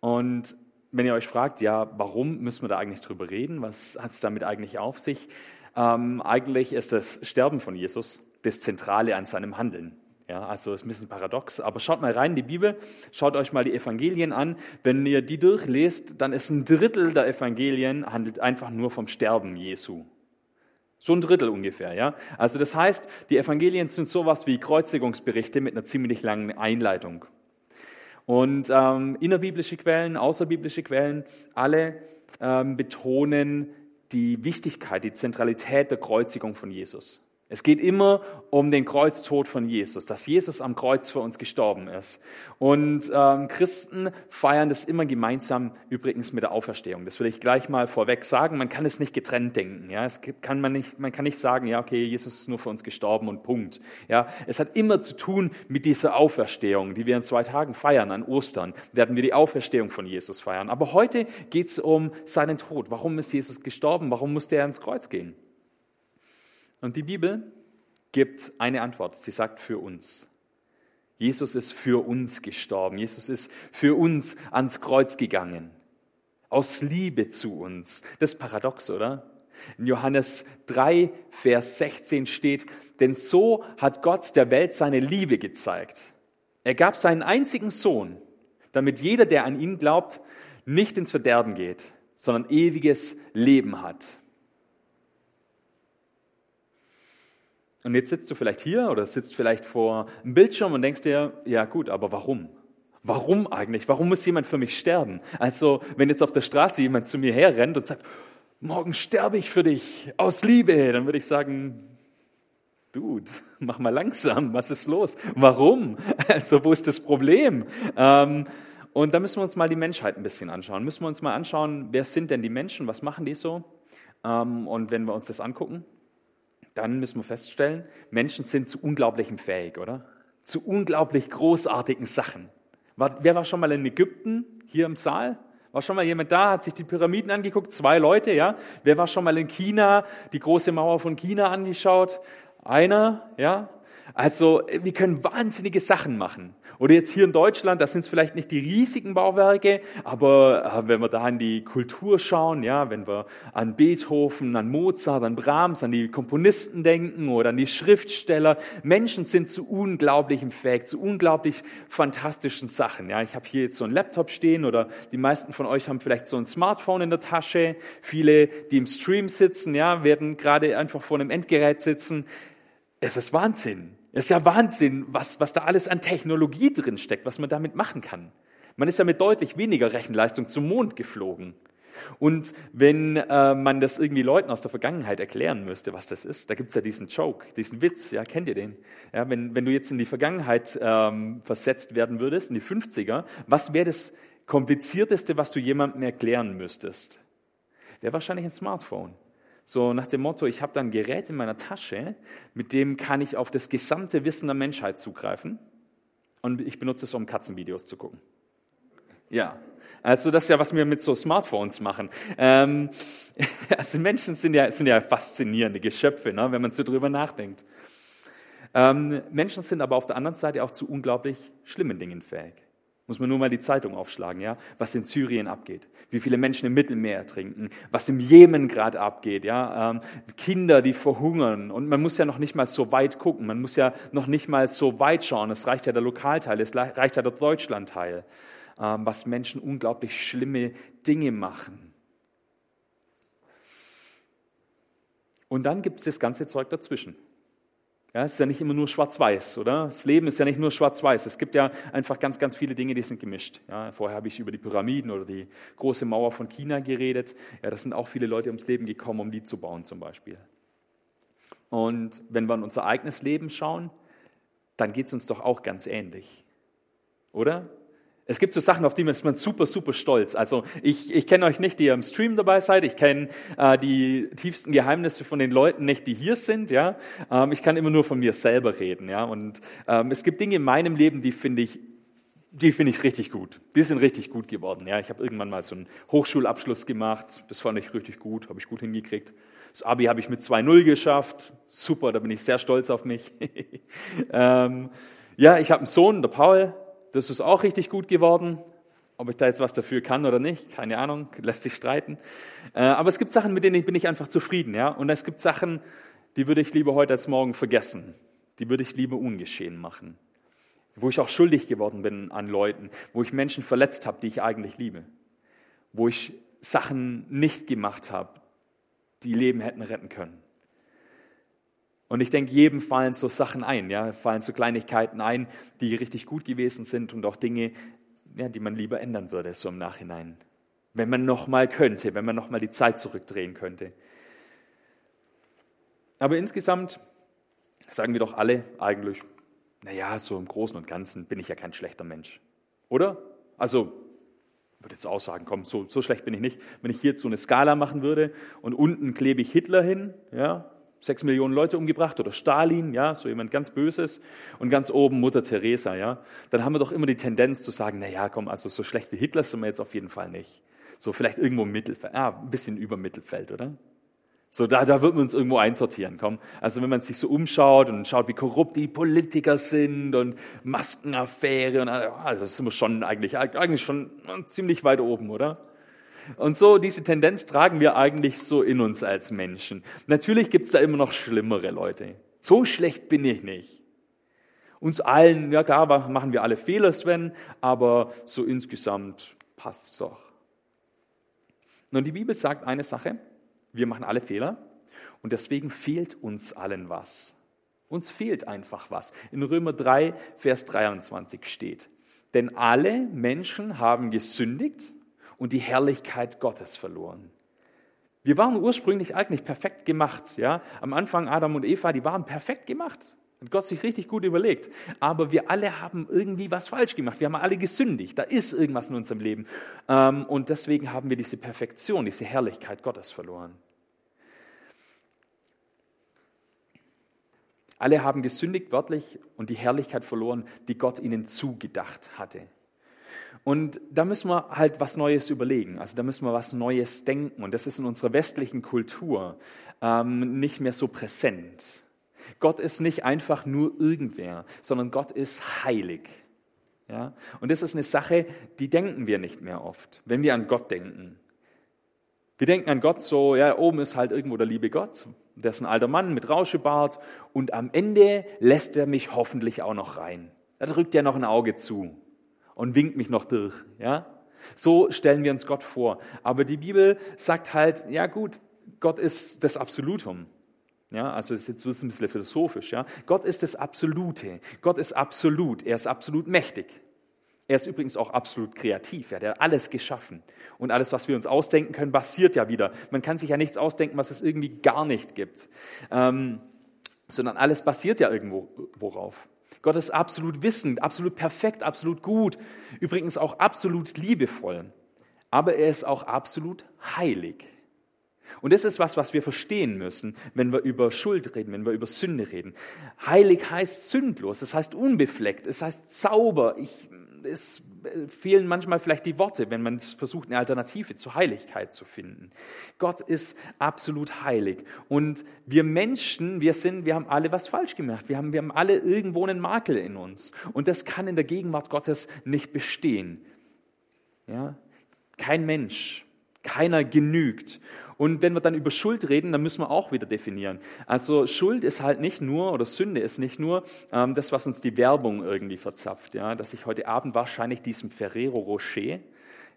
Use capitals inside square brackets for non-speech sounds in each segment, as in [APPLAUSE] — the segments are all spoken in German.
Und wenn ihr euch fragt, ja, warum müssen wir da eigentlich drüber reden? Was hat es damit eigentlich auf sich? Ähm, eigentlich ist das Sterben von Jesus das Zentrale an seinem Handeln. Ja, also ist ein bisschen paradox, aber schaut mal rein in die Bibel, schaut euch mal die Evangelien an. Wenn ihr die durchlest, dann ist ein Drittel der Evangelien handelt einfach nur vom Sterben Jesu. So ein Drittel ungefähr, ja. Also das heißt, die Evangelien sind sowas wie Kreuzigungsberichte mit einer ziemlich langen Einleitung. Und ähm, innerbiblische Quellen, außerbiblische Quellen, alle ähm, betonen die Wichtigkeit, die Zentralität der Kreuzigung von Jesus. Es geht immer um den Kreuztod von Jesus, dass Jesus am Kreuz für uns gestorben ist. Und ähm, Christen feiern das immer gemeinsam, übrigens mit der Auferstehung. Das will ich gleich mal vorweg sagen. Man kann es nicht getrennt denken. Ja, es kann man nicht, man kann nicht sagen, ja, okay, Jesus ist nur für uns gestorben und Punkt. Ja, es hat immer zu tun mit dieser Auferstehung, die wir in zwei Tagen feiern. An Ostern werden wir die Auferstehung von Jesus feiern. Aber heute geht es um seinen Tod. Warum ist Jesus gestorben? Warum musste er ins Kreuz gehen? Und die Bibel gibt eine Antwort. Sie sagt für uns. Jesus ist für uns gestorben. Jesus ist für uns ans Kreuz gegangen. Aus Liebe zu uns. Das ist paradox, oder? In Johannes 3, Vers 16 steht, denn so hat Gott der Welt seine Liebe gezeigt. Er gab seinen einzigen Sohn, damit jeder, der an ihn glaubt, nicht ins Verderben geht, sondern ewiges Leben hat. Und jetzt sitzt du vielleicht hier oder sitzt vielleicht vor einem Bildschirm und denkst dir, ja gut, aber warum? Warum eigentlich? Warum muss jemand für mich sterben? Also, wenn jetzt auf der Straße jemand zu mir herrennt und sagt, morgen sterbe ich für dich aus Liebe, dann würde ich sagen, Dude, [LAUGHS] mach mal langsam, was ist los? Warum? [LAUGHS] Also, wo ist das Problem? Ähm, und da müssen wir uns mal die Menschheit ein bisschen anschauen. Müssen wir uns mal anschauen, wer sind denn die Menschen? Was machen die so? Ähm, und wenn wir uns das angucken, dann müssen wir feststellen, Menschen sind zu unglaublichem fähig, oder? Zu unglaublich großartigen Sachen. wer war schon mal in Ägypten hier im Saal? War schon mal jemand da, hat sich die Pyramiden angeguckt? Zwei Leute, ja? Wer war schon mal in China, die große Mauer von China angeschaut? Einer, ja? Also wir können wahnsinnige Sachen machen. Oder jetzt hier in Deutschland, das sind es vielleicht nicht die riesigen Bauwerke, aber äh, wenn wir da an die Kultur schauen, ja, wenn wir an Beethoven, an Mozart, an Brahms, an die Komponisten denken oder an die Schriftsteller, Menschen sind zu unglaublichem fähig, zu unglaublich fantastischen Sachen. Ja, ich habe hier jetzt so einen Laptop stehen oder die meisten von euch haben vielleicht so ein Smartphone in der Tasche. Viele, die im Stream sitzen, ja, werden gerade einfach vor einem Endgerät sitzen. Es ist Wahnsinn. Es ist ja Wahnsinn, was, was da alles an Technologie drin steckt, was man damit machen kann. Man ist ja mit deutlich weniger Rechenleistung zum Mond geflogen. Und wenn äh, man das irgendwie Leuten aus der Vergangenheit erklären müsste, was das ist, da gibt es ja diesen Joke, diesen Witz, ja, kennt ihr den? Ja, wenn, wenn du jetzt in die Vergangenheit ähm, versetzt werden würdest, in die 50er, was wäre das Komplizierteste, was du jemandem erklären müsstest? Wäre wahrscheinlich ein Smartphone. So nach dem Motto, ich habe da ein Gerät in meiner Tasche, mit dem kann ich auf das gesamte Wissen der Menschheit zugreifen. Und ich benutze es, um Katzenvideos zu gucken. Ja, also das ist ja, was wir mit so Smartphones machen. Ähm, [LAUGHS] also Menschen sind ja, sind ja faszinierende Geschöpfe, ne, wenn man so drüber nachdenkt. Ähm, Menschen sind aber auf der anderen Seite auch zu unglaublich schlimmen Dingen fähig. Muss man nur mal die Zeitung aufschlagen, ja, was in Syrien abgeht, wie viele Menschen im Mittelmeer ertrinken, was im Jemen gerade abgeht, ja, ähm, Kinder, die verhungern. Und man muss ja noch nicht mal so weit gucken, man muss ja noch nicht mal so weit schauen. Es reicht ja der Lokalteil, es reicht ja der Deutschlandteil, ähm, was Menschen unglaublich schlimme Dinge machen. Und dann gibt es das ganze Zeug dazwischen. Ja, es ist ja nicht immer nur schwarz-weiß, oder? Das Leben ist ja nicht nur schwarz-weiß. Es gibt ja einfach ganz, ganz viele Dinge, die sind gemischt. Ja, vorher habe ich über die Pyramiden oder die große Mauer von China geredet. Ja, das sind auch viele Leute ums Leben gekommen, um die zu bauen zum Beispiel. Und wenn wir in unser eigenes Leben schauen, dann geht es uns doch auch ganz ähnlich. Oder? Es gibt so Sachen, auf die ist man super, super stolz. Also ich, ich kenne euch nicht, die ihr im Stream dabei seid. Ich kenne äh, die tiefsten Geheimnisse von den Leuten nicht, die hier sind. Ja, ähm, ich kann immer nur von mir selber reden. Ja, und ähm, es gibt Dinge in meinem Leben, die finde ich, die finde ich richtig gut. Die sind richtig gut geworden. Ja, ich habe irgendwann mal so einen Hochschulabschluss gemacht. Das fand ich richtig gut, habe ich gut hingekriegt. Das Abi habe ich mit 2-0 geschafft. Super, da bin ich sehr stolz auf mich. [LAUGHS] ähm, ja, ich habe einen Sohn, der Paul, das ist auch richtig gut geworden. Ob ich da jetzt was dafür kann oder nicht, keine Ahnung, lässt sich streiten. Äh, aber es gibt Sachen, mit denen bin ich einfach zufrieden, ja. Und es gibt Sachen, die würde ich lieber heute als morgen vergessen. Die würde ich lieber ungeschehen machen. Wo ich auch schuldig geworden bin an Leuten, wo ich Menschen verletzt habe, die ich eigentlich liebe. Wo ich Sachen nicht gemacht habe, die Leben hätten retten können. Und ich denke, jedem fallen so Sachen ein, ja, fallen so Kleinigkeiten ein, die richtig gut gewesen sind und auch Dinge, ja, die man lieber ändern würde, so im Nachhinein. Wenn man noch mal könnte, wenn man noch mal die Zeit zurückdrehen könnte. Aber insgesamt sagen wir doch alle eigentlich, naja, so im Großen und Ganzen bin ich ja kein schlechter Mensch. Oder? Also, ich würde jetzt auch sagen, komm, so, so schlecht bin ich nicht. Wenn ich hier jetzt so eine Skala machen würde und unten klebe ich Hitler hin, ja, sechs Millionen Leute umgebracht oder Stalin, ja, so jemand ganz Böses und ganz oben Mutter Teresa, ja, dann haben wir doch immer die Tendenz zu sagen, na ja, komm, also so schlecht wie Hitler sind wir jetzt auf jeden Fall nicht. So vielleicht irgendwo im Mittelfeld, ja, ein bisschen über Mittelfeld, oder? So, da, da wird man uns irgendwo einsortieren, komm. Also wenn man sich so umschaut und schaut, wie korrupt die Politiker sind und Maskenaffäre und also sind wir schon eigentlich, eigentlich schon ziemlich weit oben, oder? Und so diese Tendenz tragen wir eigentlich so in uns als Menschen. Natürlich gibt's da immer noch schlimmere Leute. So schlecht bin ich nicht. Uns allen, ja klar, machen wir alle Fehler, Sven, aber so insgesamt passt's doch. Nun, die Bibel sagt eine Sache, wir machen alle Fehler und deswegen fehlt uns allen was. Uns fehlt einfach was. In Römer 3, Vers 23 steht, denn alle Menschen haben gesündigt und die Herrlichkeit Gottes verloren. Wir waren ursprünglich eigentlich perfekt gemacht. Ja? Am Anfang Adam und Eva, die waren perfekt gemacht. Hat Gott sich richtig gut überlegt. Aber wir alle haben irgendwie was falsch gemacht. Wir haben alle gesündigt. Da ist irgendwas in unserem Leben. Ähm, und deswegen haben wir diese Perfektion, diese Herrlichkeit Gottes verloren. Alle haben gesündigt wörtlich und die Herrlichkeit verloren, die Gott ihnen zugedacht hatte. Und da müssen wir halt was Neues überlegen. Also da müssen wir was Neues denken. Und das ist in unserer westlichen Kultur ähm, nicht mehr so präsent. Gott ist nicht einfach nur irgendwer, sondern Gott ist heilig. Ja? Und das ist eine Sache, die denken wir nicht mehr oft, wenn wir an Gott denken. Wir denken an Gott so, ja, oben ist halt irgendwo der liebe Gott, der ist ein alter Mann mit Rauschebart und am Ende lässt er mich hoffentlich auch noch rein. Da drückt er noch ein Auge zu und winkt mich noch durch. Ja? So stellen wir uns Gott vor. Aber die Bibel sagt halt, ja gut, Gott ist das Absolutum. Ja, also das ist jetzt ein bisschen philosophisch. Ja? Gott ist das Absolute. Gott ist absolut. Er ist absolut mächtig. Er ist übrigens auch absolut kreativ. Er hat alles geschaffen. Und alles, was wir uns ausdenken können, basiert ja wieder. Man kann sich ja nichts ausdenken, was es irgendwie gar nicht gibt. Ähm, sondern alles basiert ja irgendwo worauf. Gott ist absolut wissend, absolut perfekt, absolut gut, übrigens auch absolut liebevoll. Aber er ist auch absolut heilig. Und das ist was, was wir verstehen müssen, wenn wir über Schuld reden, wenn wir über Sünde reden. Heilig heißt sündlos, das heißt unbefleckt, es heißt sauber. Ich, es fehlen manchmal vielleicht die Worte, wenn man versucht, eine Alternative zur Heiligkeit zu finden. Gott ist absolut heilig. Und wir Menschen, wir sind, wir haben alle was falsch gemacht. Wir haben, wir haben alle irgendwo einen Makel in uns. Und das kann in der Gegenwart Gottes nicht bestehen. Ja? Kein Mensch, keiner genügt. Und wenn wir dann über Schuld reden, dann müssen wir auch wieder definieren. Also Schuld ist halt nicht nur, oder Sünde ist nicht nur ähm, das, was uns die Werbung irgendwie verzapft. Ja? Dass ich heute Abend wahrscheinlich diesem Ferrero Rocher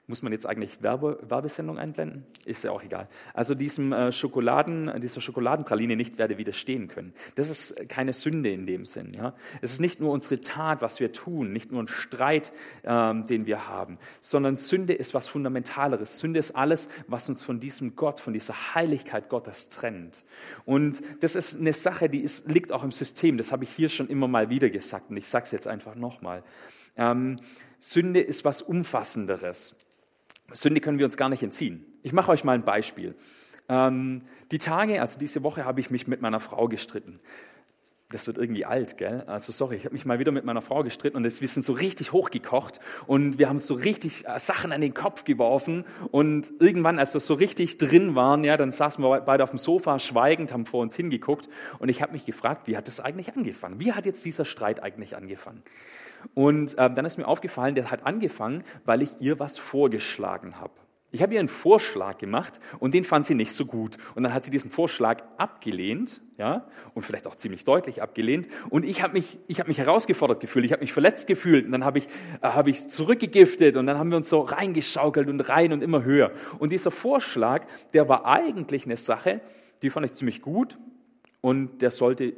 muss man jetzt eigentlich Werbe, Werbesendung einblenden? Ist ja auch egal. Also diesem äh, Schokoladen, dieser Schokoladenpraline nicht werde widerstehen können. Das ist keine Sünde in dem Sinn. Ja? Es ist nicht nur unsere Tat, was wir tun, nicht nur ein Streit, ähm, den wir haben, sondern Sünde ist was Fundamentaleres. Sünde ist alles, was uns von diesem Gott, von dieser Heiligkeit Gottes trennt. Und das ist eine Sache, die ist, liegt auch im System. Das habe ich hier schon immer mal wieder gesagt und ich sage es jetzt einfach nochmal. Ähm, Sünde ist was Umfassenderes. Sünde können wir uns gar nicht entziehen. Ich mache euch mal ein Beispiel. Ähm, die Tage, also diese Woche, habe ich mich mit meiner Frau gestritten. das wird irgendwie alt, gell? Also sorry, ich habe mich mal wieder mit meiner Frau gestritten und wir sind so richtig hochgekocht und wir haben so richtig äh, Sachen an den Kopf geworfen und irgendwann, als wir so richtig drin waren, ja, dann saßen wir beide auf dem Sofa schweigend, haben vor uns hingeguckt und ich habe mich gefragt, wie hat das eigentlich angefangen? Wie hat jetzt dieser Streit eigentlich angefangen? Und äh, dann ist mir aufgefallen, der hat angefangen, weil ich ihr was vorgeschlagen habe. Ich habe ihr einen Vorschlag gemacht und den fand sie nicht so gut. Und dann hat sie diesen Vorschlag abgelehnt, ja, und vielleicht auch ziemlich deutlich abgelehnt. Und ich habe mich, ich habe mich herausgefordert gefühlt, ich habe mich verletzt gefühlt. Und dann habe ich, äh, habe ich zurückgegiftet und dann haben wir uns so reingeschaukelt und rein und immer höher. Und dieser Vorschlag, der war eigentlich eine Sache, die fand ich ziemlich gut und der sollte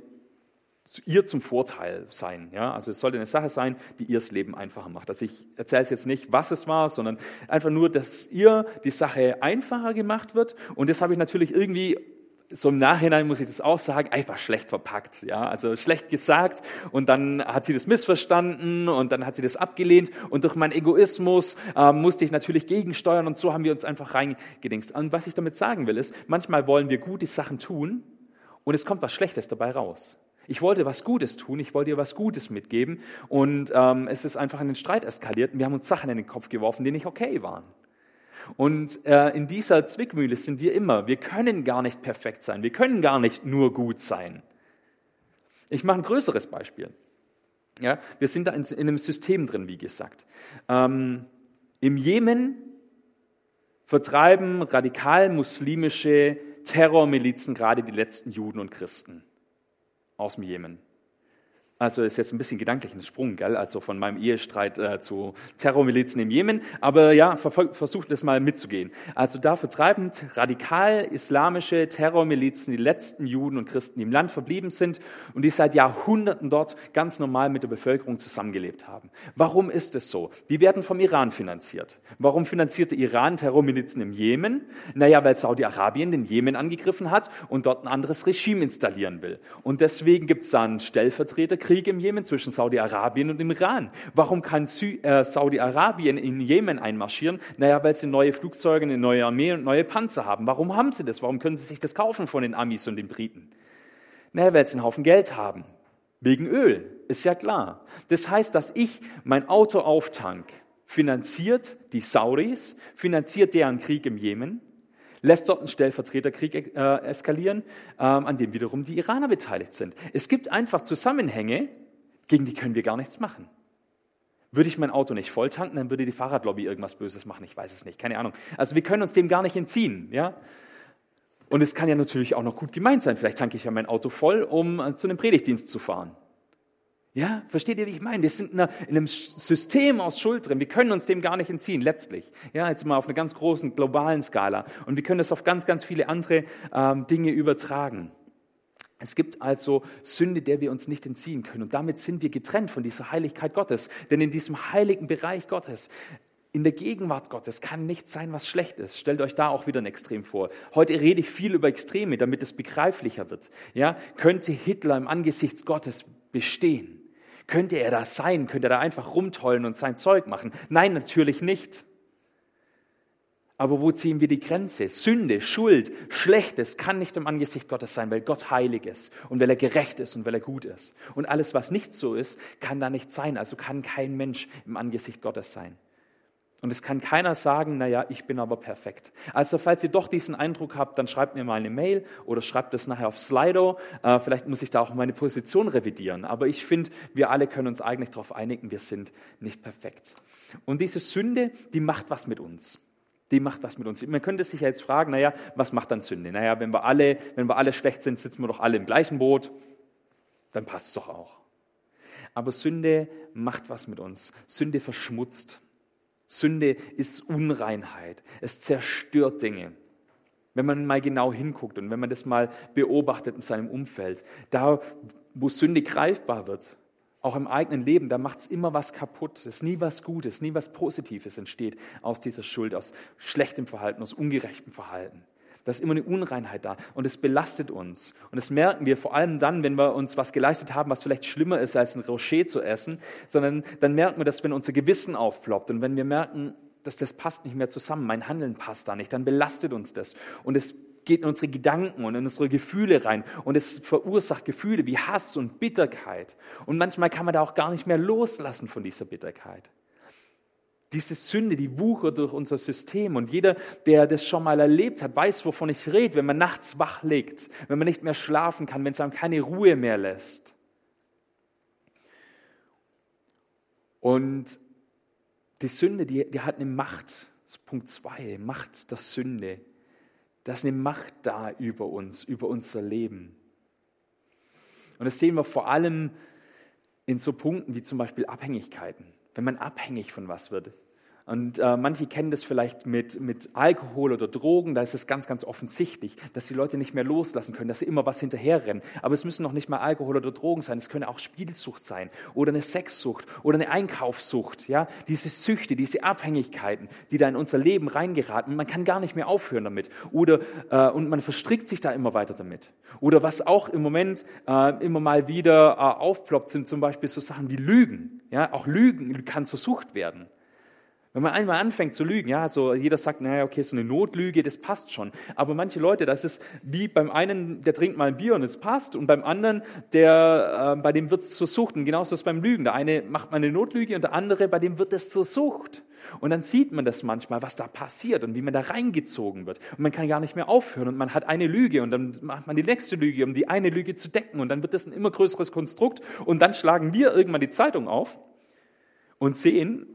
ihr zum Vorteil sein. Ja? Also es sollte eine Sache sein, die ihr das Leben einfacher macht. Also ich erzähle es jetzt nicht, was es war, sondern einfach nur, dass ihr die Sache einfacher gemacht wird. Und das habe ich natürlich irgendwie so im Nachhinein muss ich das auch sagen, einfach schlecht verpackt, ja, also schlecht gesagt und dann hat sie das missverstanden und dann hat sie das abgelehnt und durch meinen Egoismus äh, musste ich natürlich gegensteuern und so haben wir uns einfach reingedingst. Und was ich damit sagen will ist, manchmal wollen wir gute Sachen tun und es kommt was Schlechtes dabei raus. Ich wollte was Gutes tun, ich wollte ihr was Gutes mitgeben und ähm, es ist einfach in den Streit eskaliert und wir haben uns Sachen in den Kopf geworfen, die nicht okay waren. Und äh, in dieser Zwickmühle sind wir immer. Wir können gar nicht perfekt sein, wir können gar nicht nur gut sein. Ich mache ein größeres Beispiel. Ja, wir sind da in, in einem System drin, wie gesagt. Ähm, Im Jemen vertreiben radikal muslimische Terrormilizen gerade die letzten Juden und Christen aus dem Jemen. Also ist jetzt ein bisschen gedanklich ein Sprung, gell? also von meinem Ehestreit äh, zu Terrormilizen im Jemen. Aber ja, versucht das mal mitzugehen. Also da vertreiben radikal-islamische Terrormilizen die letzten Juden und Christen, im Land verblieben sind und die seit Jahrhunderten dort ganz normal mit der Bevölkerung zusammengelebt haben. Warum ist es so? Die werden vom Iran finanziert. Warum finanziert der Iran Terrormilizen im Jemen? Naja, weil Saudi-Arabien den Jemen angegriffen hat und dort ein anderes Regime installieren will. Und deswegen gibt es da einen Stellvertreter, Krieg im Jemen zwischen Saudi-Arabien und dem Iran. Warum kann äh, Saudi-Arabien in Jemen einmarschieren? Naja, weil sie neue Flugzeuge, eine neue Armee und neue Panzer haben. Warum haben sie das? Warum können sie sich das kaufen von den Amis und den Briten? Naja, weil sie einen Haufen Geld haben. Wegen Öl, ist ja klar. Das heißt, dass ich mein Auto auftank, finanziert die Saudis, finanziert deren Krieg im Jemen, lässt dort einen Stellvertreterkrieg äh, eskalieren, ähm, an dem wiederum die Iraner beteiligt sind. Es gibt einfach Zusammenhänge, gegen die können wir gar nichts machen. Würde ich mein Auto nicht voll tanken, dann würde die Fahrradlobby irgendwas Böses machen. Ich weiß es nicht, keine Ahnung. Also wir können uns dem gar nicht entziehen. Ja? Und es kann ja natürlich auch noch gut gemeint sein. Vielleicht tanke ich ja mein Auto voll, um äh, zu einem Predigtdienst zu fahren. Ja, versteht ihr, wie ich meine? Wir sind in, einem System aus Schuld drin. Wir können uns dem gar nicht entziehen, letztlich. Ja, jetzt mal auf einer ganz großen globalen Skala. Und wir können das auf ganz, ganz viele andere ähm, Dinge übertragen. Es gibt also Sünde, der wir uns nicht entziehen können. Und damit sind wir getrennt von dieser Heiligkeit Gottes. Denn in diesem heiligen Bereich Gottes, in der Gegenwart Gottes, kann nichts sein, was schlecht ist. Stellt euch da auch wieder ein Extrem vor. Heute rede ich viel über Extreme, damit es begreiflicher wird. Ja, könnte Hitler im Angesicht Gottes bestehen? Könnte er das sein? Könnte er da einfach rumtollen und sein Zeug machen? Nein, natürlich nicht. Aber wo ziehen wir die Grenze? Sünde, Schuld, Schlechtes kann nicht im Angesicht Gottes sein, weil Gott heilig ist und weil er gerecht ist und weil er gut ist. Und alles, was nicht so ist, kann da nicht sein. Also kann kein Mensch im Angesicht Gottes sein. Und es kann keiner sagen, naja, ich bin aber perfekt. Also falls ihr doch diesen Eindruck habt, dann schreibt mir mal eine Mail oder schreibt das nachher auf Slido. Äh, vielleicht muss ich da auch meine Position revidieren. Aber ich finde, wir alle können uns eigentlich darauf einigen, wir sind nicht perfekt. Und diese Sünde, die macht was mit uns. Die macht was mit uns. Man könnte sich ja jetzt fragen, naja, was macht dann Sünde? Naja, wenn wir alle, wenn wir alle schlecht sind, sitzen wir doch alle im gleichen Boot. Dann passt es doch auch. Aber Sünde macht was mit uns. Sünde verschmutzt. Sünde ist Unreinheit. Es zerstört Dinge. Wenn man mal genau hinguckt und wenn man das mal beobachtet in seinem Umfeld, da, wo Sünde greifbar wird, auch im eigenen Leben, da macht es immer was kaputt. Es ist nie was Gutes, nie was Positives entsteht aus dieser Schuld, aus schlechtem Verhalten, aus ungerechtem Verhalten. Da ist immer eine Unreinheit da und es belastet uns. Und das merken wir vor allem dann, wenn wir uns was geleistet haben, was vielleicht schlimmer ist, als ein Rocher zu essen, sondern dann merken wir das, wenn unser Gewissen aufploppt und wenn wir merken, dass das passt nicht mehr zusammen, mein Handeln passt da nicht, dann belastet uns das. Und es geht in unsere Gedanken und in unsere Gefühle rein und es verursacht Gefühle wie Hass und Bitterkeit. Und manchmal kann man da auch gar nicht mehr loslassen von dieser Bitterkeit. Diese Sünde, die wuchert durch unser System. Und jeder, der das schon mal erlebt hat, weiß, wovon ich rede, wenn man nachts wach liegt, wenn man nicht mehr schlafen kann, wenn es einem keine Ruhe mehr lässt. Und die Sünde, die, die hat eine Macht. Punkt zwei, Macht der Sünde. Da ist eine Macht da über uns, über unser Leben. Und das sehen wir vor allem in so Punkten wie zum Beispiel Abhängigkeiten. Wenn man abhängig von was wird, und äh, manche kennen das vielleicht mit, mit Alkohol oder Drogen, da ist es ganz, ganz offensichtlich, dass die Leute nicht mehr loslassen können, dass sie immer was hinterherrennen. Aber es müssen noch nicht mal Alkohol oder Drogen sein, es können auch Spielsucht sein oder eine Sexsucht oder eine Einkaufssucht. Ja? Diese Süchte, diese Abhängigkeiten, die da in unser Leben reingeraten, man kann gar nicht mehr aufhören damit. Oder, äh, und man verstrickt sich da immer weiter damit. Oder was auch im Moment äh, immer mal wieder äh, aufploppt, sind zum Beispiel so Sachen wie Lügen. Ja? Auch Lügen kann zur Sucht werden. Wenn man einmal anfängt zu lügen, ja, so jeder sagt, naja, okay, so eine Notlüge, das passt schon. Aber manche Leute, das ist wie beim einen, der trinkt mal ein Bier und es passt, und beim anderen, der, äh, bei dem wird es zur Sucht. Und genauso ist es beim Lügen. Der eine macht mal eine Notlüge und der andere, bei dem wird es zur Sucht. Und dann sieht man das manchmal, was da passiert und wie man da reingezogen wird. Und man kann gar nicht mehr aufhören und man hat eine Lüge und dann macht man die nächste Lüge, um die eine Lüge zu decken. Und dann wird das ein immer größeres Konstrukt. Und dann schlagen wir irgendwann die Zeitung auf und sehen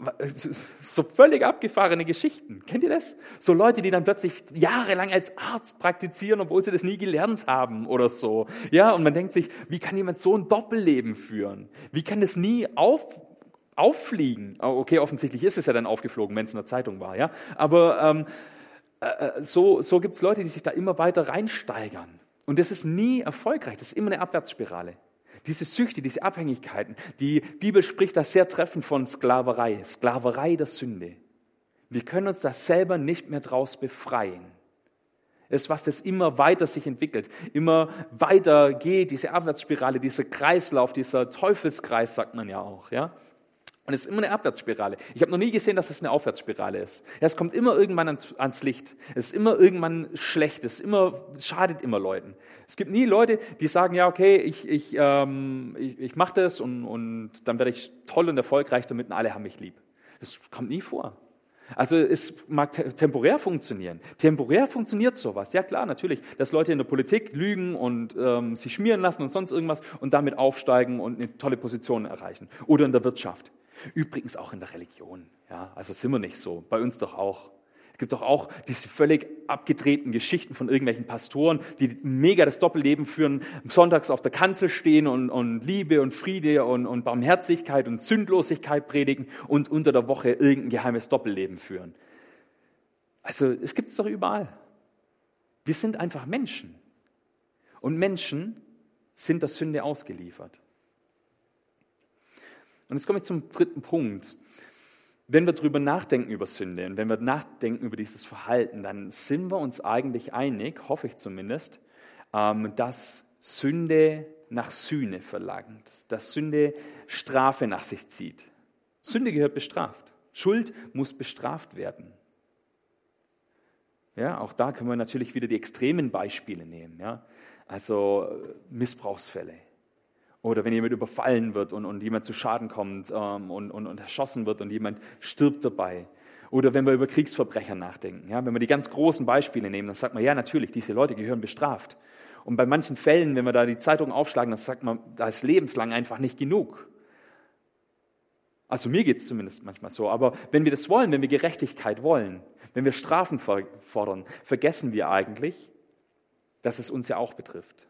so völlig abgefahrene Geschichten. Kennt ihr das? So Leute, die dann plötzlich jahrelang als Arzt praktizieren, obwohl sie das nie gelernt haben oder so. Ja, und man denkt sich, wie kann jemand so ein Doppelleben führen? Wie kann das nie auf, auffliegen? Oh, okay, offensichtlich ist es ja dann aufgeflogen, wenn es in der Zeitung war, ja. Aber ähm, äh, äh so, so gibt es Leute, die sich da immer weiter reinsteigern. Und das ist nie erfolgreich, das ist immer eine Abwärtsspirale. Diese Süchte, diese Abhängigkeiten. Die Bibel spricht da sehr treffend von Sklaverei, Sklaverei der Sünde. Wir können uns da selber nicht mehr draus befreien. Es ist was, das immer weiter sich entwickelt, immer weiter geht, diese Abwärtsspirale, dieser Kreislauf, dieser Teufelskreis, sagt man ja auch, ja. Und es ist immer eine Abwärtsspirale. Ich habe noch nie gesehen, dass es eine Aufwärtsspirale ist. Ja, es kommt immer irgendwann ans, ans, Licht. Es ist immer irgendwann schlecht. Es, immer, schadet immer Leuten. Es gibt nie Leute, die sagen, ja, okay, ich, ich, ähm, ich, ich mache das und, und dann werde ich toll und erfolgreich damit und alle haben mich lieb. Das kommt nie vor. Also es mag temporär funktionieren. Temporär funktioniert sowas. Ja klar, natürlich, dass Leute in der Politik lügen und ähm, sich schmieren lassen und sonst irgendwas und damit aufsteigen und eine tolle Position erreichen. Oder in der Wirtschaft. Übrigens auch in der Religion. Ja, also sind wir nicht so. Bei uns doch auch. Es gibt doch auch diese völlig abgedrehten Geschichten von irgendwelchen Pastoren, die mega das Doppelleben führen, sonntags auf der Kanzel stehen und, und Liebe und Friede und, und Barmherzigkeit und Sündlosigkeit predigen und unter der Woche irgendein geheimes Doppelleben führen. Also es gibt es doch überall. Wir sind einfach Menschen. Und Menschen sind der Sünde ausgeliefert. Und jetzt komme ich zum dritten Punkt. Wenn wir darüber nachdenken über Sünde und wenn wir nachdenken über dieses Verhalten, dann sind wir uns eigentlich einig, hoffe ich zumindest, ähm, dass Sünde nach Sühne verlangt, dass Sünde Strafe nach sich zieht. Sünde gehört bestraft. Schuld muss bestraft werden. Ja, auch da können wir natürlich wieder die extremen Beispiele nehmen. Ja? Also äh, Missbrauchsfälle. Oder wenn jemand überfallen wird und, und jemand zu Schaden kommt ähm, und, und, und erschossen wird und jemand stirbt dabei. Oder wenn wir über Kriegsverbrecher nachdenken. Ja, wenn wir die ganz großen Beispiele nehmen, dann sagt man, ja natürlich, diese Leute gehören bestraft. Und bei manchen Fällen, wenn wir da die Zeitung aufschlagen, dann sagt man, da ist lebenslang einfach nicht genug. Also mir geht es zumindest manchmal so. Aber wenn wir das wollen, wenn wir Gerechtigkeit wollen, wenn wir Strafen fordern, vergessen wir eigentlich, dass es uns ja auch betrifft.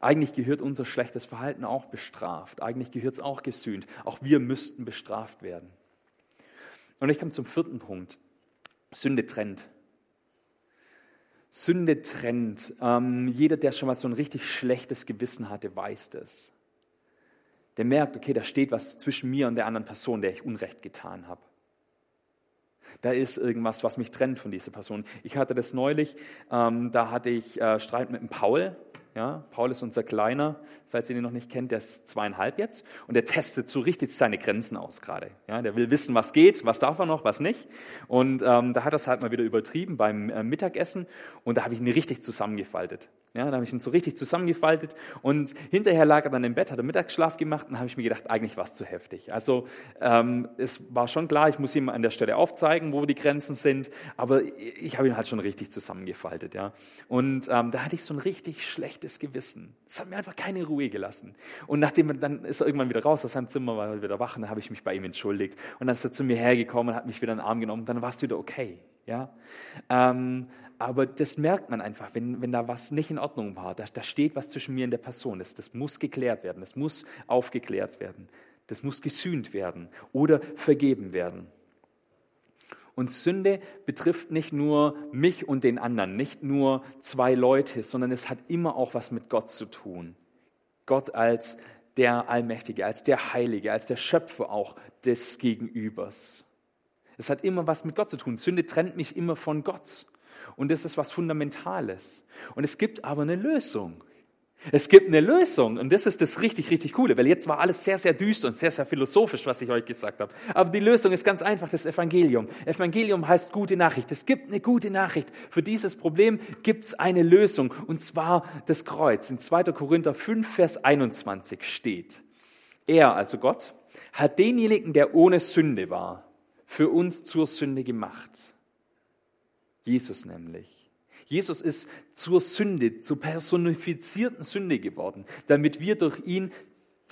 Eigentlich gehört unser schlechtes Verhalten auch bestraft. Eigentlich gehört es auch gesühnt. Auch wir müssten bestraft werden. Und ich komme zum vierten Punkt. Sünde trennt. Sünde trennt. Ähm, jeder, der schon mal so ein richtig schlechtes Gewissen hatte, weiß das. Der merkt, okay, da steht was zwischen mir und der anderen Person, der ich Unrecht getan habe. Da ist irgendwas, was mich trennt von dieser Person. Ich hatte das neulich, ähm, da hatte ich äh, Streit mit dem Paul, Ja, Paul ist unser Kleiner, falls ihr ihn noch nicht kennt, der ist zweieinhalb jetzt und der testet so richtig seine Grenzen aus gerade. Ja, der will wissen, was geht, was darf er noch, was nicht. Und ähm, da hat er es halt mal wieder übertrieben beim äh, Mittagessen und da habe ich ihn richtig zusammengefaltet. Ja, da habe ich ihn so richtig zusammengefaltet und hinterher lag er dann im Bett, hat er Mittagsschlaf gemacht und habe ich mir gedacht, eigentlich war es zu heftig. Also ähm, es war schon klar, ich muss ihm an der Stelle aufzeigen, wo die Grenzen sind, aber ich habe ihn halt schon richtig zusammengefaltet. Ja. Und ähm, da hatte ich so ein richtig schlechtes Gewissen. Es hat mir einfach keine Ruhe gelassen. Und nachdem dann ist er irgendwann wieder raus aus seinem Zimmer, war er wieder wach und dann habe ich mich bei ihm entschuldigt. Und dann ist er zu mir hergekommen und hat mich wieder in den Arm genommen dann war es wieder okay. Ja. Ähm, aber das merkt man einfach, wenn, wenn da was nicht in Ordnung war. Da, da steht was zwischen mir und der Person. Das, das muss geklärt werden, das muss aufgeklärt werden, das muss gesühnt werden oder vergeben werden. Und Sünde betrifft nicht nur mich und den anderen, nicht nur zwei Leute, sondern es hat immer auch was mit Gott zu tun. Gott als der Allmächtige, als der Heilige, als der Schöpfer auch des Gegenübers. Es hat immer was mit Gott zu tun. Sünde trennt mich immer von Gott. Und das ist was Fundamentales. Und es gibt aber eine Lösung. Es gibt eine Lösung und das ist das richtig, richtig Coole, weil jetzt war alles sehr, sehr düster und sehr, sehr philosophisch, was ich euch gesagt habe. Aber die Lösung ist ganz einfach, das Evangelium. Evangelium heißt gute Nachricht. Es gibt eine gute Nachricht. Für dieses Problem gibt es eine Lösung und zwar das Kreuz. In 2. Korinther 5, Vers 21 steht, er, also Gott, hat denjenigen, der ohne Sünde war, für uns zur Sünde gemacht Jesus nämlich. Jesus ist zur Sünde, zur personifizierten Sünde geworden, damit wir durch ihn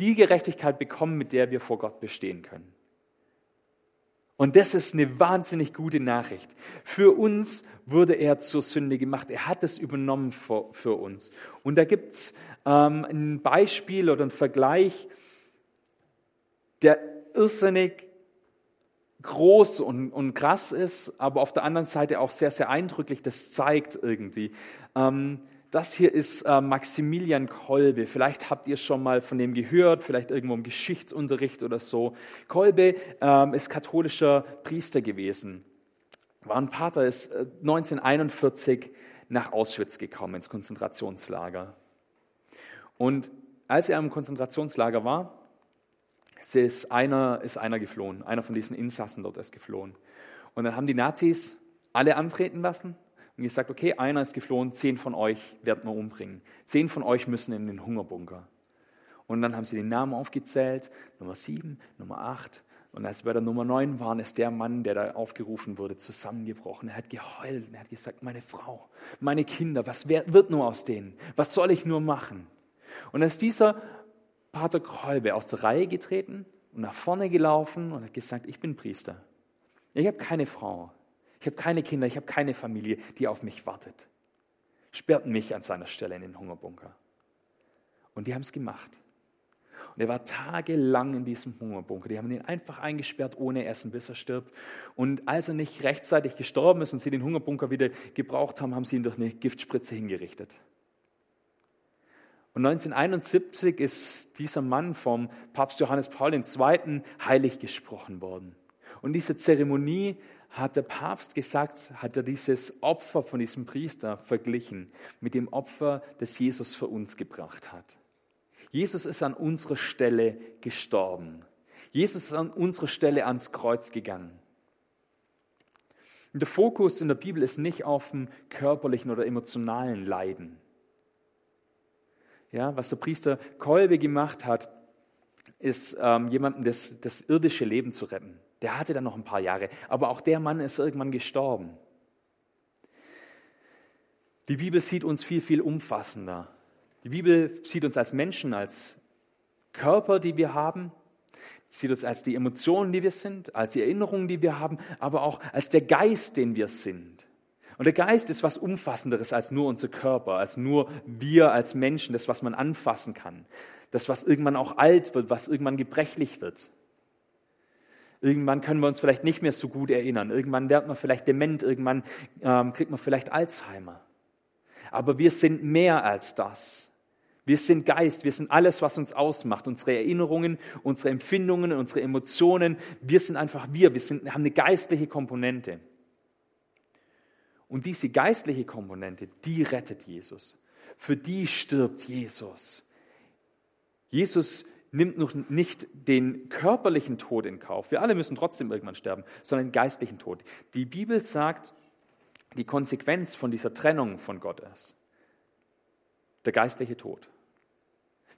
die Gerechtigkeit bekommen, mit der wir vor Gott bestehen können. Und das ist eine wahnsinnig gute Nachricht. Für uns wurde er zur Sünde gemacht. Er hat es übernommen für, für uns. Und da gibt es ähm, ein Beispiel oder ein Vergleich, der irrsinnig groß und, und krass ist, aber auf der anderen Seite auch sehr, sehr eindrücklich, das zeigt irgendwie. Ähm, das hier ist äh, Maximilian Kolbe. Vielleicht habt ihr schon mal von dem gehört, vielleicht irgendwo im Geschichtsunterricht oder so. Kolbe ähm, ist katholischer Priester gewesen. War ein Pater, ist äh, 1941 nach Auschwitz gekommen, ins Konzentrationslager. Und als er im Konzentrationslager war, es ist einer, ist einer geflohen, einer von diesen Insassen dort ist geflohen. Und dann haben die Nazis alle antreten lassen und gesagt, okay, einer ist geflohen, zehn von euch werden wir umbringen. Zehn von euch müssen in den Hungerbunker. Und dann haben sie den Namen aufgezählt, Nummer sieben, Nummer acht. Und als bei der Nummer neun waren, ist der Mann, der da aufgerufen wurde, zusammengebrochen. Er hat geheult, er hat gesagt, meine Frau, meine Kinder, was wird nur aus denen? Was soll ich nur machen? Und als dieser Pater Kolbe aus der Reihe getreten und nach vorne gelaufen und hat gesagt, ich bin Priester. Ich habe keine Frau, ich habe keine Kinder, ich habe keine Familie, die auf mich wartet. Sperrt mich an seiner Stelle in den Hungerbunker. Und die haben es gemacht. Und er war tagelang in diesem Hungerbunker. Die haben ihn einfach eingesperrt ohne Essen, bis er stirbt. Und als er nicht rechtzeitig gestorben ist und sie den Hungerbunker wieder gebraucht haben, haben sie ihn durch eine Giftspritze hingerichtet. Und 1971 ist dieser Mann vom Papst Johannes Paul II. heilig gesprochen worden. Und diese Zeremonie hat der Papst gesagt, hat er dieses Opfer von diesem Priester verglichen mit dem Opfer, das Jesus für uns gebracht hat. Jesus ist an unserer Stelle gestorben. Jesus ist an unserer Stelle ans Kreuz gegangen. Und der Fokus in der Bibel ist nicht auf dem körperlichen oder emotionalen Leiden ja, was der Priester Kolbe gemacht hat, ist ähm, jemandem das, das irdische Leben zu retten. Der hatte dann noch ein paar Jahre, aber auch der Mann ist irgendwann gestorben. Die Bibel sieht uns viel, viel umfassender. Die Bibel sieht uns als Menschen, als Körper, die wir haben, sieht uns als die Emotionen, die wir sind, als die Erinnerungen, die wir haben, aber auch als der Geist, den wir sind. Und der Geist ist was Umfassenderes als nur unser Körper, als nur wir als Menschen, das, was man anfassen kann. Das, was irgendwann auch alt wird, was irgendwann gebrechlich wird. Irgendwann können wir uns vielleicht nicht mehr so gut erinnern. Irgendwann wird man vielleicht dement. Irgendwann ähm, kriegt man vielleicht Alzheimer. Aber wir sind mehr als das. Wir sind Geist, wir sind alles, was uns ausmacht. Unsere Erinnerungen, unsere Empfindungen, unsere Emotionen. Wir sind einfach wir. Wir sind, haben eine geistliche Komponente. Und diese geistliche Komponente, die rettet Jesus. für die stirbt Jesus. Jesus nimmt noch nicht den körperlichen Tod in Kauf. Wir alle müssen trotzdem irgendwann sterben, sondern den geistlichen Tod. Die Bibel sagt, die Konsequenz von dieser Trennung von Gott ist der geistliche Tod.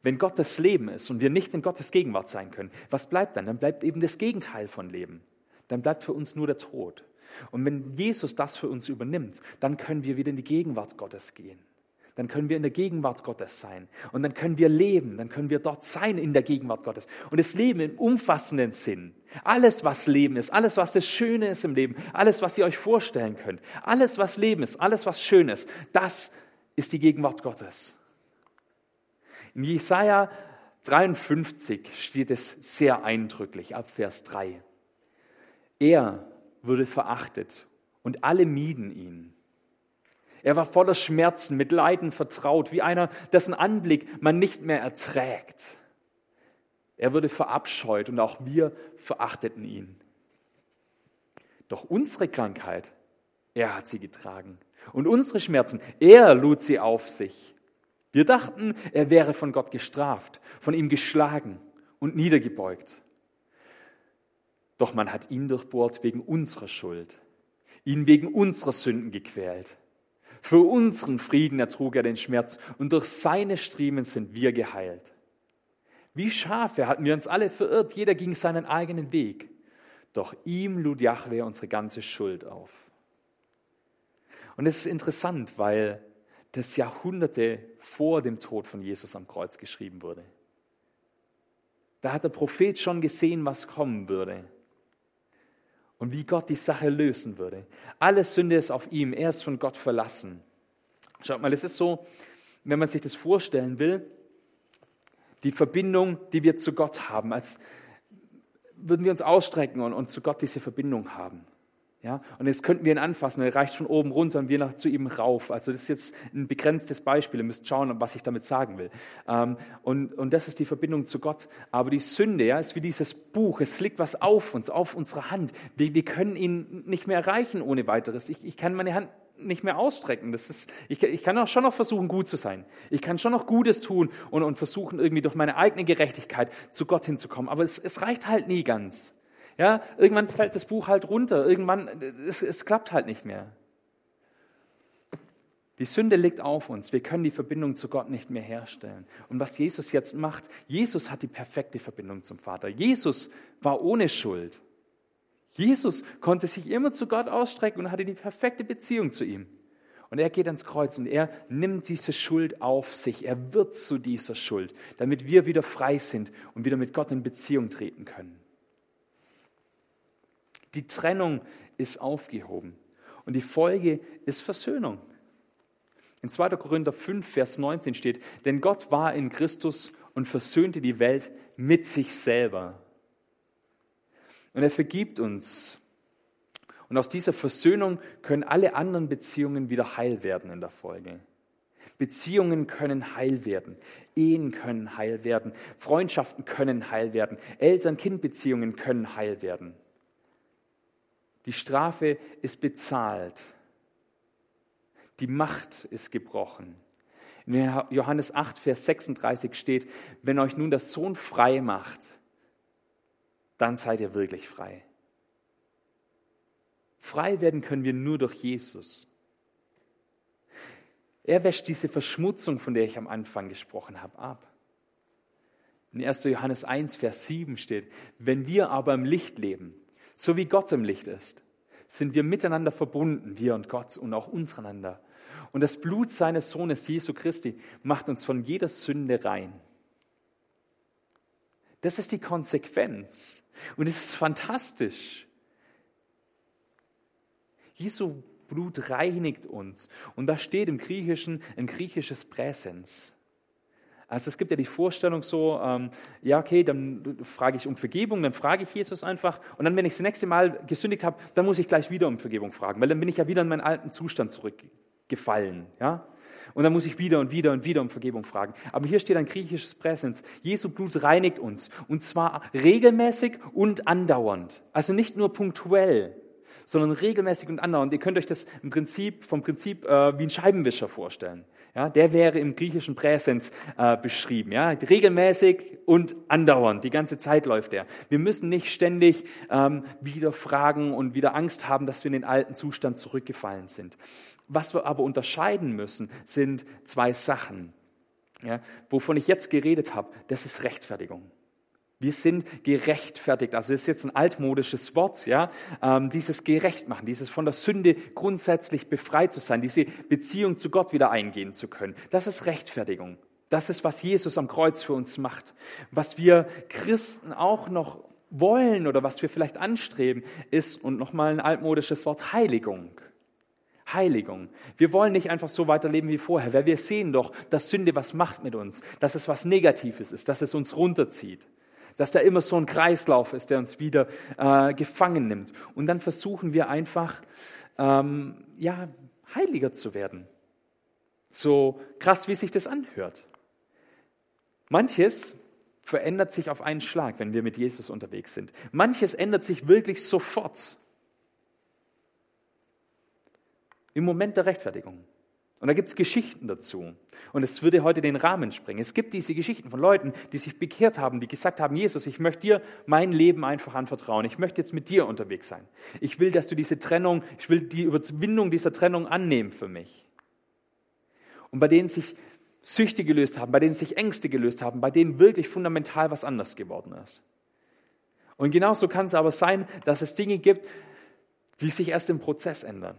Wenn Gott das Leben ist und wir nicht in Gottes Gegenwart sein können, was bleibt dann? Dann bleibt eben das Gegenteil von Leben. Dann bleibt für uns nur der Tod. Und wenn Jesus das für uns übernimmt, dann können wir wieder in die Gegenwart Gottes gehen. Dann können wir in der Gegenwart Gottes sein. Und dann können wir leben. Dann können wir dort sein in der Gegenwart Gottes. Und das Leben im umfassenden Sinn. Alles, was Leben ist, alles, was das Schöne ist im Leben, alles, was ihr euch vorstellen könnt, alles, was Leben ist, alles, was schön ist, das ist die Gegenwart Gottes. In Jesaja 53 steht es sehr eindrücklich ab Vers 3. Er wurde verachtet und alle mieden ihn. Er war voller Schmerzen, mit Leiden vertraut, wie einer, dessen Anblick man nicht mehr erträgt. Er wurde verabscheut und auch wir verachteten ihn. Doch unsere Krankheit, er hat sie getragen. Und unsere Schmerzen, er lud sie auf sich. Wir dachten, er wäre von Gott gestraft, von ihm geschlagen und niedergebeugt. Doch man hat ihn durchbohrt wegen unserer Schuld, ihn wegen unserer Sünden gequält. Für unseren Frieden ertrug er den Schmerz und durch seine Striemen sind wir geheilt. Wie Schafe hatten wir uns alle verirrt, jeder ging seinen eigenen Weg. Doch ihm lud Jahwe unsere ganze Schuld auf. Und es ist interessant, weil das Jahrhunderte vor dem Tod von Jesus am Kreuz geschrieben wurde. Da hat der Prophet schon gesehen, was kommen würde und wie Gott die Sache lösen würde. Alle Sünde ist auf ihm, er ist von Gott verlassen. Schaut mal, es ist so, wenn man sich das vorstellen will, die Verbindung, die wir zu Gott haben, als würden wir uns ausstrecken und, und zu Gott diese Verbindung haben. Ja, und jetzt könnten wir ihn anfassen, er reicht von oben runter und wir nach, zu ihm rauf. Also das ist jetzt ein begrenztes Beispiel, ihr müsst schauen, was ich damit sagen will. Ähm, und, und das ist die Verbindung zu Gott. Aber die Sünde ja, ist wie dieses Buch, es liegt was auf uns, auf unserer Hand. Wir, wir können ihn nicht mehr erreichen ohne weiteres. Ich, ich kann meine Hand nicht mehr ausstrecken. Das ist, ich, ich kann auch schon noch versuchen, gut zu sein. Ich kann schon noch Gutes tun und, und versuchen, irgendwie durch meine eigene Gerechtigkeit zu Gott hinzukommen. Aber es, es reicht halt nie ganz. Ja, irgendwann fällt das Buch halt runter, irgendwann, es, es klappt halt nicht mehr. Die Sünde liegt auf uns. Wir können die Verbindung zu Gott nicht mehr herstellen. Und was Jesus jetzt macht, Jesus hat die perfekte Verbindung zum Vater. Jesus war ohne Schuld. Jesus konnte sich immer zu Gott ausstrecken und hatte die perfekte Beziehung zu ihm. Und er geht ans Kreuz und er nimmt diese Schuld auf sich. Er wird zu dieser Schuld, damit wir wieder frei sind und wieder mit Gott in Beziehung treten können. Die Trennung ist aufgehoben. Und die Folge ist Versöhnung. In 2. Korinther 5, Vers 19 steht, denn Gott war in Christus und versöhnte die Welt mit sich selber. Und er vergibt uns. Und aus dieser Versöhnung können alle anderen Beziehungen wieder heil werden in der Folge. Beziehungen können heil werden, Ehen können heil werden, Freundschaften können heil werden, Eltern-Kind-Beziehungen können heil werden. Die Strafe ist bezahlt. Die Macht ist gebrochen. In Johannes 8, Vers 36 steht, wenn euch nun der Sohn frei macht, dann seid ihr wirklich frei. Frei werden können wir nur durch Jesus. Er wäscht diese Verschmutzung, von der ich am Anfang gesprochen habe, ab. In 1. Johannes 1, Vers 7 steht, wenn wir aber im Licht leben, so wie Gott im Licht ist, sind wir miteinander verbunden, wir und Gott und auch untereinander. Und das Blut seines Sohnes Jesu Christi macht uns von jeder Sünde rein. Das ist die Konsequenz. Und es ist fantastisch. Jesu Blut reinigt uns. Und da steht im Griechischen ein griechisches Präsens. Also es gibt ja die Vorstellung so, ähm, ja okay, dann frage ich um Vergebung, dann frage ich Jesus einfach und dann, wenn ich das nächste Mal gesündigt habe, dann muss ich gleich wieder um Vergebung fragen, weil dann bin ich ja wieder in meinen alten Zustand zurückgefallen. Ja? Und dann muss ich wieder und wieder und wieder um Vergebung fragen. Aber hier steht ein griechisches Präsens. Jesu Blut reinigt uns. Und zwar regelmäßig und andauernd. Also nicht nur punktuell. sondern regelmäßig und andauernd. Ihr könnt euch das im Prinzip, vom Prinzip äh, wie ein Scheibenwischer vorstellen. Ja, der wäre im griechischen Präsens äh, beschrieben. Ja, regelmäßig und andauernd. Die ganze Zeit läuft er. Wir müssen nicht ständig ähm, wieder fragen und wieder Angst haben, dass wir in den alten Zustand zurückgefallen sind. Was wir aber unterscheiden müssen, sind zwei Sachen. Ja, wovon ich jetzt geredet habe, das ist Rechtfertigung. Wir sind gerechtfertigt. Also das ist jetzt ein altmodisches Wort, ja. Ähm, dieses Gerechtmachen, dieses von der Sünde grundsätzlich befreit zu sein, diese Beziehung zu Gott wieder eingehen zu können. Das ist Rechtfertigung. Das ist, was Jesus am Kreuz für uns macht. Was wir Christen auch noch wollen oder was wir vielleicht anstreben, ist, und nochmal ein altmodisches Wort, Heiligung. Heiligung. Wir wollen nicht einfach so weiterleben wie vorher, weil wir sehen doch, dass Sünde was macht mit uns, dass es was Negatives ist, dass es uns runterzieht dass da immer so ein Kreislauf ist, der uns wieder äh, gefangen nimmt. Und dann versuchen wir einfach, ähm, ja, heiliger zu werden. So krass, wie sich das anhört. Manches verändert sich auf einen Schlag, wenn wir mit Jesus unterwegs sind. Manches ändert sich wirklich sofort. Im Moment der Rechtfertigung. Und da gibt es Geschichten dazu. Und es würde heute den Rahmen sprengen. Es gibt diese Geschichten von Leuten, die sich bekehrt haben, die gesagt haben, Jesus, ich möchte dir mein Leben einfach anvertrauen. Ich möchte jetzt mit dir unterwegs sein. Ich will, dass du diese Trennung, ich will die Überwindung dieser Trennung annehmen für mich. Und bei denen sich Süchte gelöst haben, bei denen sich Ängste gelöst haben, bei denen wirklich fundamental was anders geworden ist. Und genauso kann es aber sein, dass es Dinge gibt, die sich erst im Prozess ändern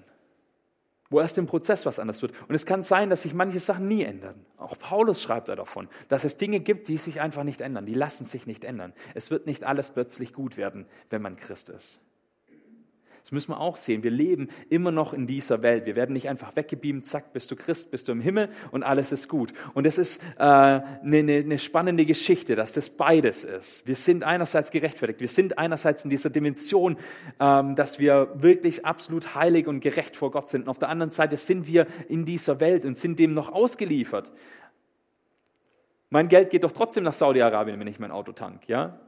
wo erst im Prozess was anders wird. Und es kann sein, dass sich manche Sachen nie ändern. Auch Paulus schreibt da davon, dass es Dinge gibt, die sich einfach nicht ändern. Die lassen sich nicht ändern. Es wird nicht alles plötzlich gut werden, wenn man Christ ist. Das müssen wir auch sehen. Wir leben immer noch in dieser Welt. Wir werden nicht einfach weggebeamt, zack, bist du Christ, bist du im Himmel und alles ist gut. Und es ist äh, eine, eine, eine spannende Geschichte, dass das beides ist. Wir sind einerseits gerechtfertigt, wir sind einerseits in dieser Dimension, ähm, dass wir wirklich absolut heilig und gerecht vor Gott sind. Und auf der anderen Seite sind wir in dieser Welt und sind dem noch ausgeliefert. Mein Geld geht doch trotzdem nach Saudi-Arabien, wenn ich mein Auto tank, ja?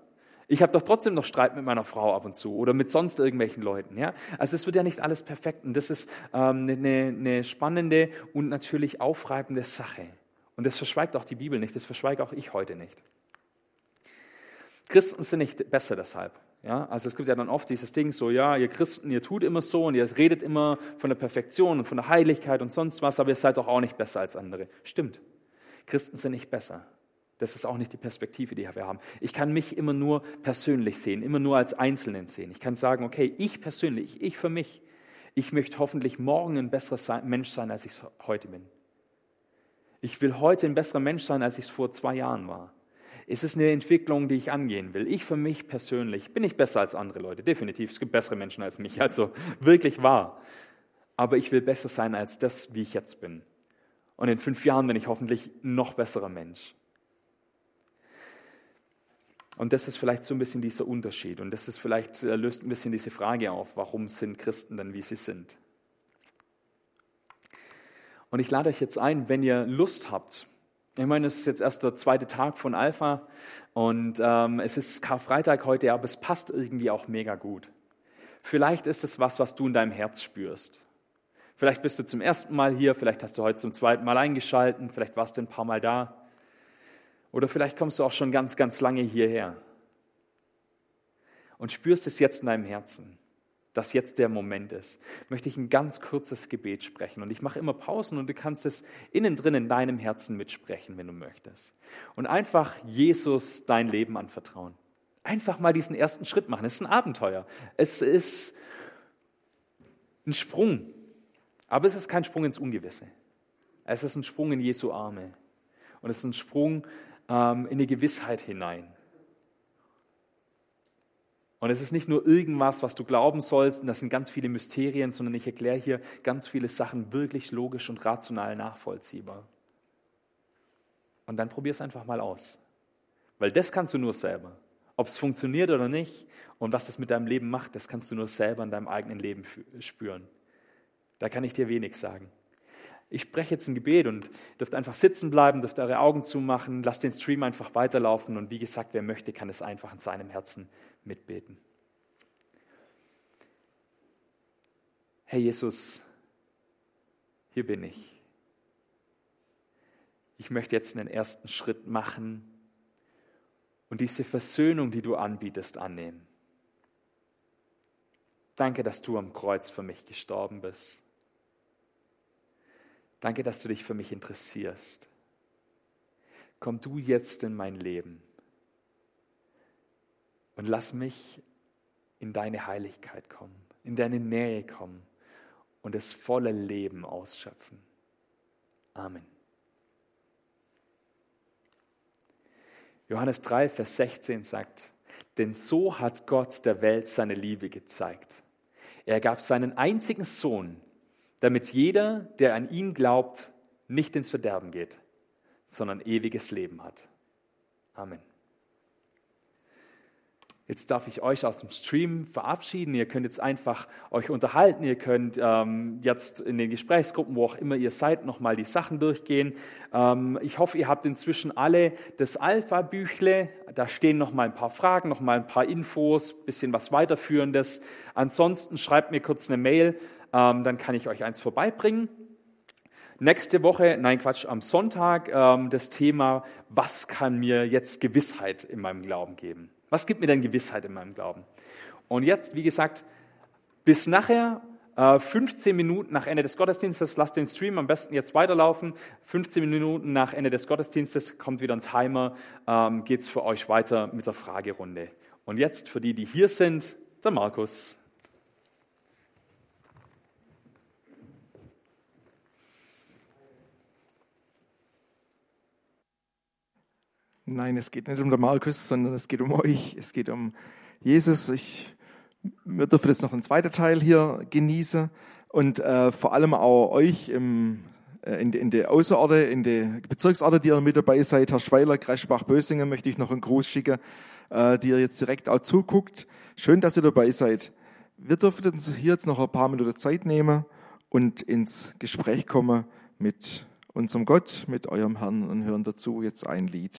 Ich habe doch trotzdem noch Streit mit meiner Frau ab und zu oder mit sonst irgendwelchen Leuten. Ja? Also es wird ja nicht alles perfekt und das ist ähm, eine, eine spannende und natürlich aufreibende Sache. Und das verschweigt auch die Bibel nicht, das verschweige auch ich heute nicht. Christen sind nicht besser deshalb. Ja, also es gibt ja dann oft dieses Ding so, ja, ihr Christen, ihr tut immer so und ihr redet immer von der Perfektion und von der Heiligkeit und sonst was, aber ihr seid doch auch nicht besser als andere. Stimmt. Christen sind nicht besser. Das ist auch nicht die Perspektive, die wir haben. Ich kann mich immer nur persönlich sehen, immer nur als Einzelnen sehen. Ich kann sagen, okay, ich persönlich, ich für mich, ich möchte hoffentlich morgen ein besserer Mensch sein, als ich heute bin. Ich will heute ein besserer Mensch sein, als ich es vor zwei Jahren war. Es ist eine Entwicklung, die ich angehen will. Ich für mich persönlich bin nicht besser als andere Leute, definitiv. Es gibt bessere Menschen als mich, also wirklich wahr. Aber ich will besser sein als das, wie ich jetzt bin. Und in fünf Jahren bin ich hoffentlich noch besserer Mensch. Und das ist vielleicht so ein bisschen dieser Unterschied. Und das ist vielleicht, äh, löst ein bisschen diese Frage auf, warum sind Christen denn, wie sie sind? Und ich lade euch jetzt ein, wenn ihr Lust habt, ich meine, es ist jetzt erst der zweite Tag von Alpha und ähm, es ist Karfreitag heute, aber es passt irgendwie auch mega gut. Vielleicht ist es was, was du in deinem Herz spürst. Vielleicht bist du zum ersten Mal hier, vielleicht hast du heute zum zweiten Mal eingeschalten, vielleicht warst du ein paar Mal da. Oder vielleicht kommst du auch schon ganz, ganz lange hierher und spürst es jetzt in deinem Herzen, dass jetzt der Moment ist. Möchte ich ein ganz kurzes Gebet sprechen. Und ich mache immer Pausen und du kannst es innen drin in deinem Herzen mitsprechen, wenn du möchtest. Und einfach Jesus dein Leben anvertrauen. Einfach mal diesen ersten Schritt machen. Es ist ein Abenteuer. Es ist ein Sprung. Aber es ist kein Sprung ins Ungewisse. Es ist ein Sprung in Jesu Arme. Und es ist ein Sprung ähm, in die Gewissheit hinein. Und es ist nicht nur irgendwas, was du glauben sollst, und das sind ganz viele Mysterien, sondern ich erkläre hier ganz viele Sachen wirklich logisch und rational nachvollziehbar. Und dann probier es einfach mal aus. Weil das kannst du nur selber. Ob es funktioniert oder nicht und was das mit deinem Leben macht, das kannst du nur selber in deinem eigenen Leben spüren. Da kann ich dir wenig sagen ich spreche jetzt ein Gebet und dürft einfach sitzen bleiben, dürft eure Augen zumachen, lasst den Stream einfach weiterlaufen und wie gesagt, wer möchte, kann es einfach in seinem Herzen mitbeten. Herr Jesus, hier bin ich. Ich möchte jetzt einen ersten Schritt machen und diese Versöhnung, die du anbietest, annehmen. Danke, dass du am Kreuz für mich gestorben bist. Danke, dass du dich für mich interessierst. Komm du jetzt in mein Leben und lass mich in deine Heiligkeit kommen, in deine Nähe kommen und das volle Leben ausschöpfen. Amen. Johannes 3, Vers 16 sagt, denn so hat Gott der Welt seine Liebe gezeigt. Er gab seinen einzigen Sohn, damit jeder, der an ihn glaubt, nicht ins Verderben geht, sondern ewiges Leben hat. Amen. Jetzt darf ich euch aus dem Stream verabschieden. Ihr könnt jetzt einfach euch unterhalten. Ihr könnt ähm, jetzt in den Gesprächsgruppen, wo auch immer ihr seid, nochmal die Sachen durchgehen. Ähm, ich hoffe, ihr habt inzwischen alle das Alpha-Büchle. Da stehen nochmal ein paar Fragen, nochmal ein paar Infos, bisschen was weiterführendes. Ansonsten schreibt mir kurz eine Mail, ähm, dann kann ich euch eins vorbeibringen. Nächste Woche, nein Quatsch, am Sonntag ähm, das Thema, was kann mir jetzt Gewissheit in meinem Glauben geben? Was gibt mir denn Gewissheit in meinem Glauben? Und jetzt, wie gesagt, bis nachher, 15 äh, Minuten nach Ende des Gottesdienstes, lasst den Stream am besten jetzt weiterlaufen. 15 Minuten nach Ende des Gottesdienstes kommt wieder ein Timer, ähm, geht es für euch weiter mit der Fragerunde. Und jetzt für die, die hier sind, der Markus. Nein, es geht nicht um den Markus, sondern es geht um euch. Es geht um Jesus. Ich, wir dürfen jetzt noch einen zweiten Teil hier genießen und äh, vor allem auch euch im, äh, in, in die Außerorte, in die Bezirksorte, die ihr mit dabei seid, Herr Schweiler, Kreschbach, Bösingen, möchte ich noch einen Gruß schicken, äh, die ihr jetzt direkt auch zuguckt. Schön, dass ihr dabei seid. Wir dürfen uns hier jetzt noch ein paar Minuten Zeit nehmen und ins Gespräch kommen mit unserem Gott, mit eurem Herrn und hören dazu jetzt ein Lied.